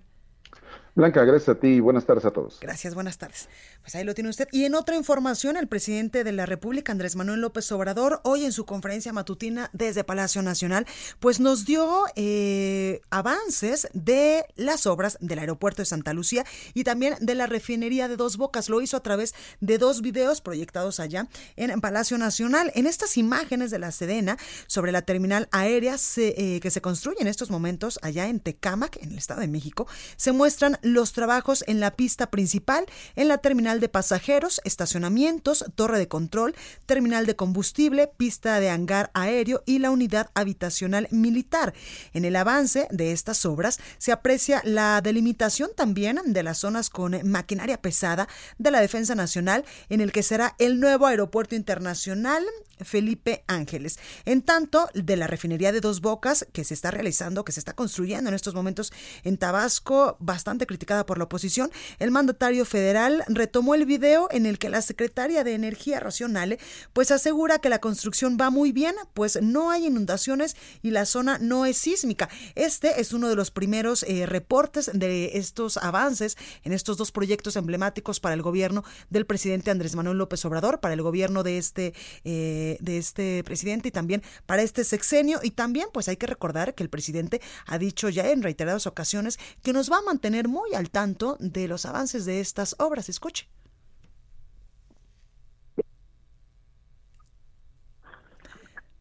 Blanca, gracias a ti y buenas tardes a todos.
Gracias, buenas tardes. Pues ahí lo tiene usted. Y en otra información, el presidente de la República, Andrés Manuel López Obrador, hoy en su conferencia matutina desde Palacio Nacional, pues nos dio eh, avances de las obras del aeropuerto de Santa Lucía y también de la refinería de Dos Bocas. Lo hizo a través de dos videos proyectados allá en Palacio Nacional. En estas imágenes de la Sedena sobre la terminal aérea eh, que se construye en estos momentos allá en Tecámac, en el Estado de México, se muestran los trabajos en la pista principal, en la terminal de pasajeros, estacionamientos, torre de control, terminal de combustible, pista de hangar aéreo y la unidad habitacional militar. En el avance de estas obras se aprecia la delimitación también de las zonas con maquinaria pesada de la Defensa Nacional, en el que será el nuevo aeropuerto internacional Felipe Ángeles. En tanto, de la refinería de Dos Bocas, que se está realizando, que se está construyendo en estos momentos en Tabasco, bastante criticada por la oposición, el mandatario federal retomó el video en el que la secretaria de Energía Racional pues asegura que la construcción va muy bien, pues no hay inundaciones y la zona no es sísmica. Este es uno de los primeros eh, reportes de estos avances en estos dos proyectos emblemáticos para el gobierno del presidente Andrés Manuel López Obrador, para el gobierno de este eh, de, este presidente y también para este sexenio. Y también, pues hay que recordar que el presidente ha dicho ya en reiteradas ocasiones que nos va a mantener muy al tanto de los avances de estas obras. Escuche.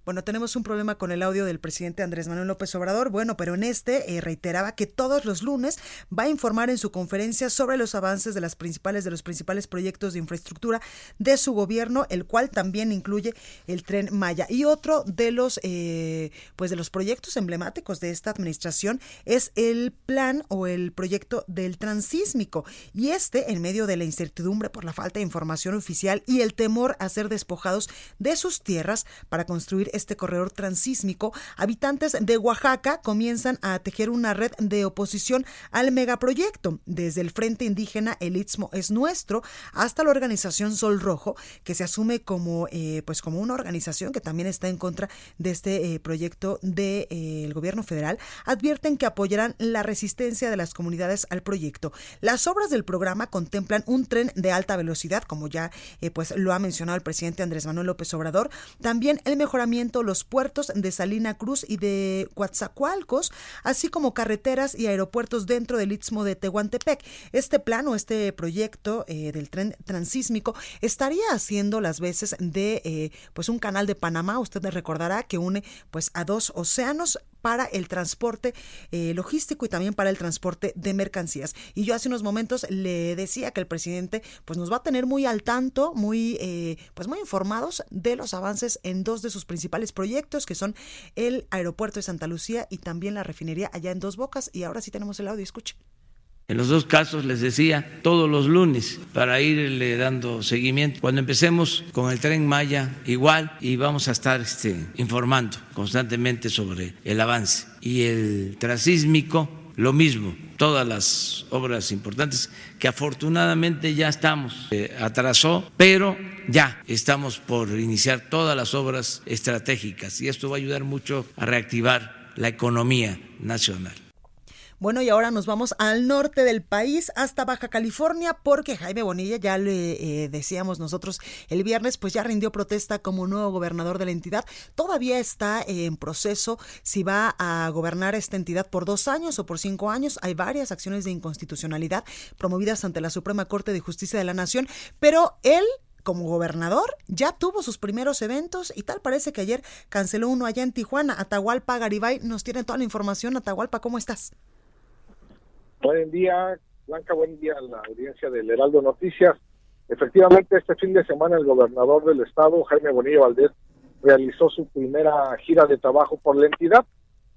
Bueno, tenemos un problema con el audio del presidente Andrés Manuel López Obrador. Bueno, pero en este eh, reiteraba que todos los lunes va a informar en su conferencia sobre los avances de las principales de los principales proyectos de infraestructura de su gobierno, el cual también incluye el tren Maya. Y otro de los eh, pues de los proyectos emblemáticos de esta administración es el plan o el proyecto del transísmico. Y este, en medio de la incertidumbre por la falta de información oficial y el temor a ser despojados de sus tierras para construir este corredor transísmico, habitantes de Oaxaca comienzan a tejer una red de oposición al megaproyecto, desde el Frente Indígena El Istmo es Nuestro hasta la organización Sol Rojo, que se asume como, eh, pues como una organización que también está en contra de este eh, proyecto del eh, gobierno federal, advierten que apoyarán la resistencia de las comunidades al proyecto. Las obras del programa contemplan un tren de alta velocidad, como ya pues lo ha mencionado el presidente Andrés Manuel López Obrador, también el mejoramiento los puertos de Salina Cruz y de Coatzacoalcos, así como carreteras y aeropuertos dentro del Istmo de Tehuantepec. Este plan o este proyecto eh, del tren transísmico estaría haciendo las veces de eh, pues un canal de Panamá. Usted recordará que une pues a dos océanos para el transporte eh, logístico y también para el transporte de mercancías. Y yo hace unos momentos le decía que el presidente pues nos va a tener muy al tanto, muy eh, pues muy informados de los avances en dos de sus principales proyectos que son el aeropuerto de Santa Lucía y también la refinería allá en Dos Bocas. Y ahora sí tenemos el audio, escuche.
En los dos casos les decía todos los lunes para irle dando seguimiento. Cuando empecemos con el tren Maya, igual, y vamos a estar este, informando constantemente sobre el avance. Y el trasísmico, lo mismo, todas las obras importantes que afortunadamente ya estamos, eh, atrasó, pero ya estamos por iniciar todas las obras estratégicas y esto va a ayudar mucho a reactivar la economía nacional.
Bueno, y ahora nos vamos al norte del país, hasta Baja California, porque Jaime Bonilla, ya le eh, decíamos nosotros el viernes, pues ya rindió protesta como nuevo gobernador de la entidad. Todavía está en proceso si va a gobernar esta entidad por dos años o por cinco años. Hay varias acciones de inconstitucionalidad promovidas ante la Suprema Corte de Justicia de la Nación, pero él como gobernador ya tuvo sus primeros eventos y tal parece que ayer canceló uno allá en Tijuana. Atahualpa Garibay nos tiene toda la información. Atahualpa, ¿cómo estás?
Buen día, Blanca, buen día a la audiencia del Heraldo Noticias. Efectivamente, este fin de semana el gobernador del estado, Jaime Bonilla Valdés, realizó su primera gira de trabajo por la entidad.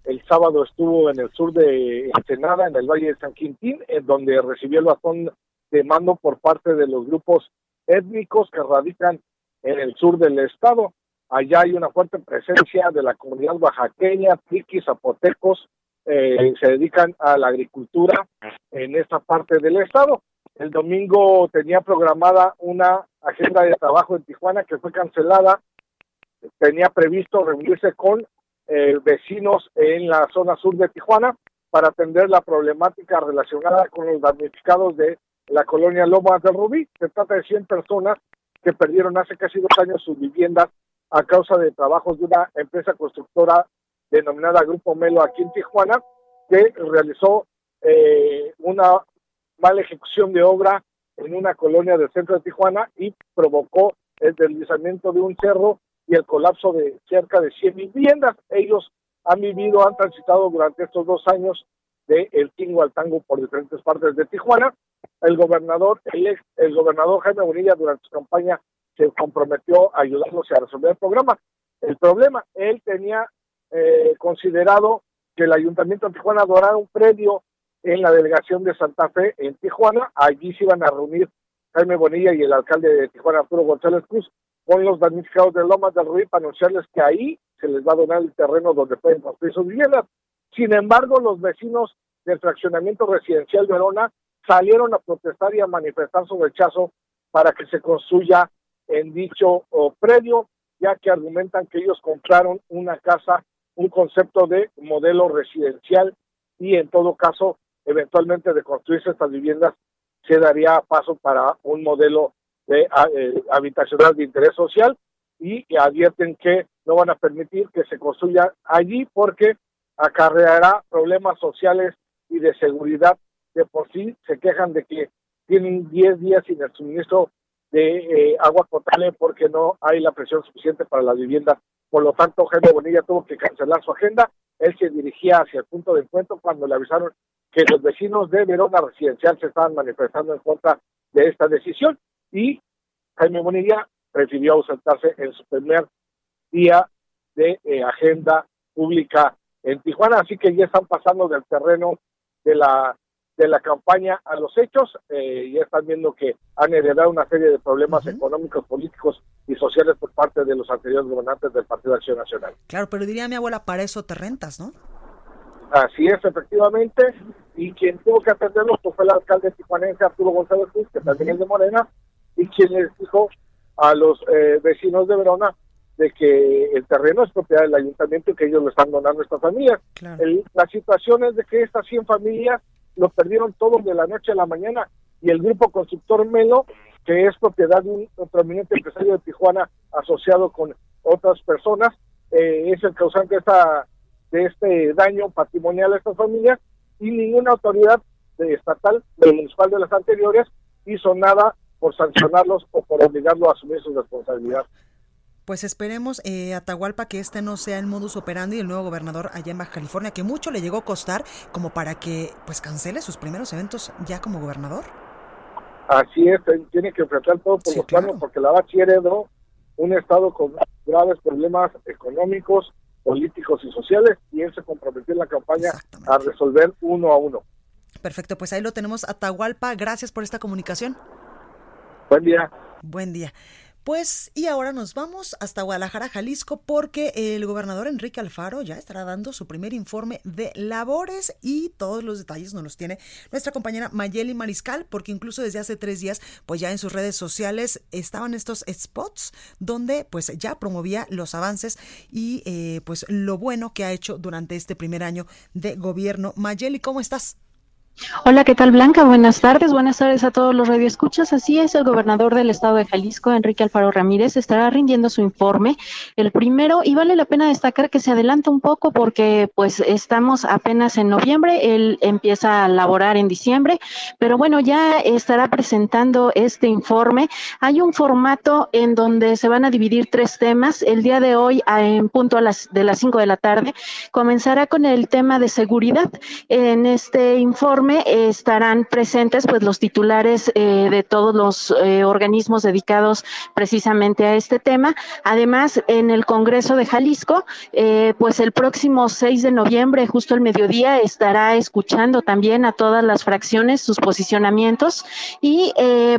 El sábado estuvo en el sur de Ensenada, en el Valle de San Quintín, en donde recibió el bastón de mando por parte de los grupos étnicos que radican en el sur del estado. Allá hay una fuerte presencia de la comunidad oaxaqueña, triquis, zapotecos, eh, se dedican a la agricultura en esta parte del estado. El domingo tenía programada una agenda de trabajo en Tijuana que fue cancelada. Tenía previsto reunirse con eh, vecinos en la zona sur de Tijuana para atender la problemática relacionada con los damnificados de la colonia Lomas del Rubí. Se trata de 100 personas que perdieron hace casi dos años sus viviendas a causa de trabajos de una empresa constructora denominada Grupo Melo aquí en Tijuana, que realizó eh, una mala ejecución de obra en una colonia del centro de Tijuana y provocó el deslizamiento de un cerro y el colapso de cerca de 100 viviendas. Ellos han vivido, han transitado durante estos dos años de el tingo al tango por diferentes partes de Tijuana. El gobernador, el, el gobernador Jaime Bonilla durante su campaña se comprometió a ayudarlos a resolver el programa. El problema, él tenía eh, considerado que el Ayuntamiento de Tijuana donara un predio en la delegación de Santa Fe en Tijuana. Allí se iban a reunir Jaime Bonilla y el alcalde de Tijuana, Arturo González Cruz, con los damnificados de Lomas del Ruiz para anunciarles que ahí se les va a donar el terreno donde pueden construir sus viviendas. Sin embargo, los vecinos del fraccionamiento residencial de Verona salieron a protestar y a manifestar su rechazo para que se construya en dicho oh, predio, ya que argumentan que ellos compraron una casa un concepto de modelo residencial y en todo caso, eventualmente de construirse estas viviendas, se daría paso para un modelo de eh, habitacional de interés social y advierten que no van a permitir que se construya allí porque acarreará problemas sociales y de seguridad. De por sí se quejan de que tienen 10 días sin el suministro de eh, agua potable porque no hay la presión suficiente para la vivienda por lo tanto, Jaime Bonilla tuvo que cancelar su agenda. Él se dirigía hacia el punto de encuentro cuando le avisaron que los vecinos de Verona Residencial se estaban manifestando en contra de esta decisión y Jaime Bonilla prefirió ausentarse en su primer día de eh, agenda pública en Tijuana, así que ya están pasando del terreno de la de la campaña a los hechos, eh, ya están viendo que han heredado una serie de problemas económicos, políticos y sociales por parte de los anteriores gobernantes del Partido de Acción Nacional.
Claro, pero diría mi abuela, para eso te rentas, ¿no?
Así es, efectivamente, y quien tuvo que atenderlos pues, fue el alcalde tijuanense Arturo González Cruz, que también es de Morena, y quien les dijo a los eh, vecinos de Verona de que el terreno es propiedad del ayuntamiento y que ellos lo están donando a estas familias. la situación es de que estas 100 familias lo perdieron todos de la noche a la mañana y el grupo constructor Melo, que es propiedad de un prominente empresario de Tijuana asociado con otras personas, eh, es el causante de, de este daño patrimonial a estas familias y ninguna autoridad de estatal, de municipal de las anteriores, hizo nada por sancionarlos o por obligarlos a asumir su responsabilidad.
Pues esperemos, eh, Atahualpa, que este no sea el modus operandi del nuevo gobernador allá en Baja California, que mucho le llegó a costar como para que pues cancele sus primeros eventos ya como gobernador.
Así es, tiene que enfrentar todo por los planos porque la Bachi heredó un estado con graves problemas económicos, políticos y sociales y él se comprometió en la campaña a resolver uno a uno.
Perfecto, pues ahí lo tenemos, Atahualpa. Gracias por esta comunicación.
Buen día.
Buen día. Pues y ahora nos vamos hasta Guadalajara, Jalisco, porque el gobernador Enrique Alfaro ya estará dando su primer informe de labores y todos los detalles nos los tiene nuestra compañera Mayeli Mariscal, porque incluso desde hace tres días, pues ya en sus redes sociales estaban estos spots donde pues ya promovía los avances y eh, pues lo bueno que ha hecho durante este primer año de gobierno. Mayeli, ¿cómo estás?
Hola, ¿qué tal Blanca? Buenas tardes, buenas tardes a todos los radioescuchas. Así es, el gobernador del estado de Jalisco, Enrique Alfaro Ramírez, estará rindiendo su informe, el primero, y vale la pena destacar que se adelanta un poco porque pues estamos apenas en noviembre, él empieza a laborar en diciembre, pero bueno, ya estará presentando este informe. Hay un formato en donde se van a dividir tres temas. El día de hoy, en punto a las de las cinco de la tarde, comenzará con el tema de seguridad. En este informe estarán presentes pues los titulares eh, de todos los eh, organismos dedicados precisamente a este tema. Además, en el Congreso de Jalisco, eh, pues el próximo 6 de noviembre, justo al mediodía, estará escuchando también a todas las fracciones sus posicionamientos y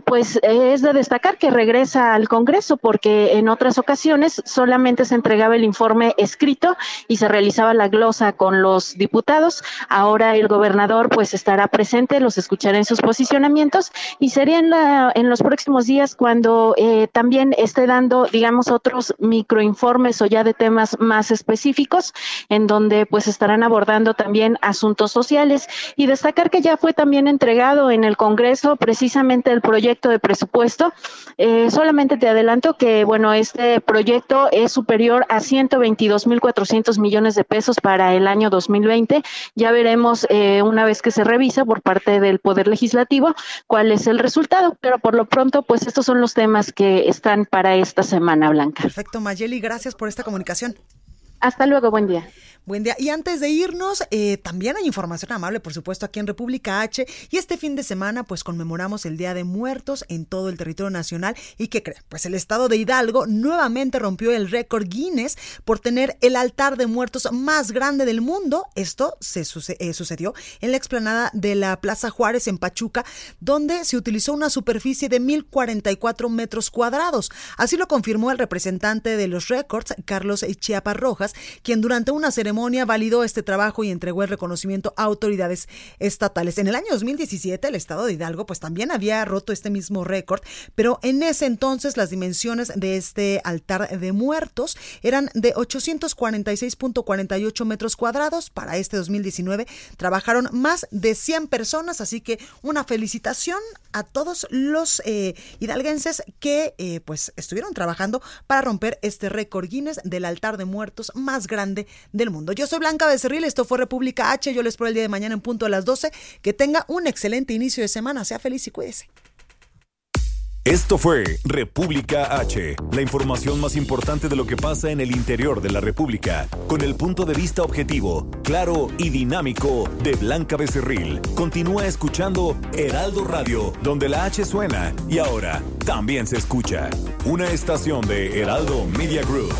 pues es de destacar que regresa al Congreso porque en otras ocasiones solamente se entregaba el informe escrito y se realizaba la glosa con los diputados. Ahora el gobernador pues estará presente, los escucharé en sus posicionamientos y sería en, la, en los próximos días cuando eh, también esté dando, digamos, otros microinformes o ya de temas más específicos, en donde pues estarán abordando también asuntos sociales y destacar que ya fue también entregado en el Congreso precisamente el proyecto de presupuesto. Eh, solamente te adelanto que, bueno, este proyecto es superior a 122.400 millones de pesos para el año 2020. Ya veremos eh, una vez que se revise por parte del Poder Legislativo cuál es el resultado, pero por lo pronto, pues estos son los temas que están para esta semana, Blanca.
Perfecto, Mayeli, gracias por esta comunicación.
Hasta luego, buen día.
Buen día. Y antes de irnos, eh, también hay información amable, por supuesto, aquí en República H. Y este fin de semana, pues conmemoramos el Día de Muertos en todo el territorio nacional. ¿Y qué cree? Pues el estado de Hidalgo nuevamente rompió el récord Guinness por tener el altar de muertos más grande del mundo. Esto se eh, sucedió en la explanada de la Plaza Juárez en Pachuca, donde se utilizó una superficie de 1044 metros cuadrados. Así lo confirmó el representante de los récords, Carlos Chiapa Rojas, quien durante una ceremonia validó este trabajo y entregó el reconocimiento a autoridades estatales. En el año 2017, el estado de Hidalgo pues también había roto este mismo récord, pero en ese entonces las dimensiones de este altar de muertos eran de 846.48 metros cuadrados. Para este 2019 trabajaron más de 100 personas, así que una felicitación a todos los eh, hidalguenses que eh, pues estuvieron trabajando para romper este récord Guinness del altar de muertos más grande del Yo soy Blanca Becerril, esto fue República H, yo les espero el día de mañana en punto a las 12. Que tenga un excelente inicio de semana, sea feliz y cuídese.
Esto fue República H, la información más importante de lo que pasa en el interior de la República, con el punto de vista objetivo, claro y dinámico de Blanca Becerril. Continúa escuchando Heraldo Radio, donde la H suena y ahora también se escucha. Una estación de Heraldo Media Group.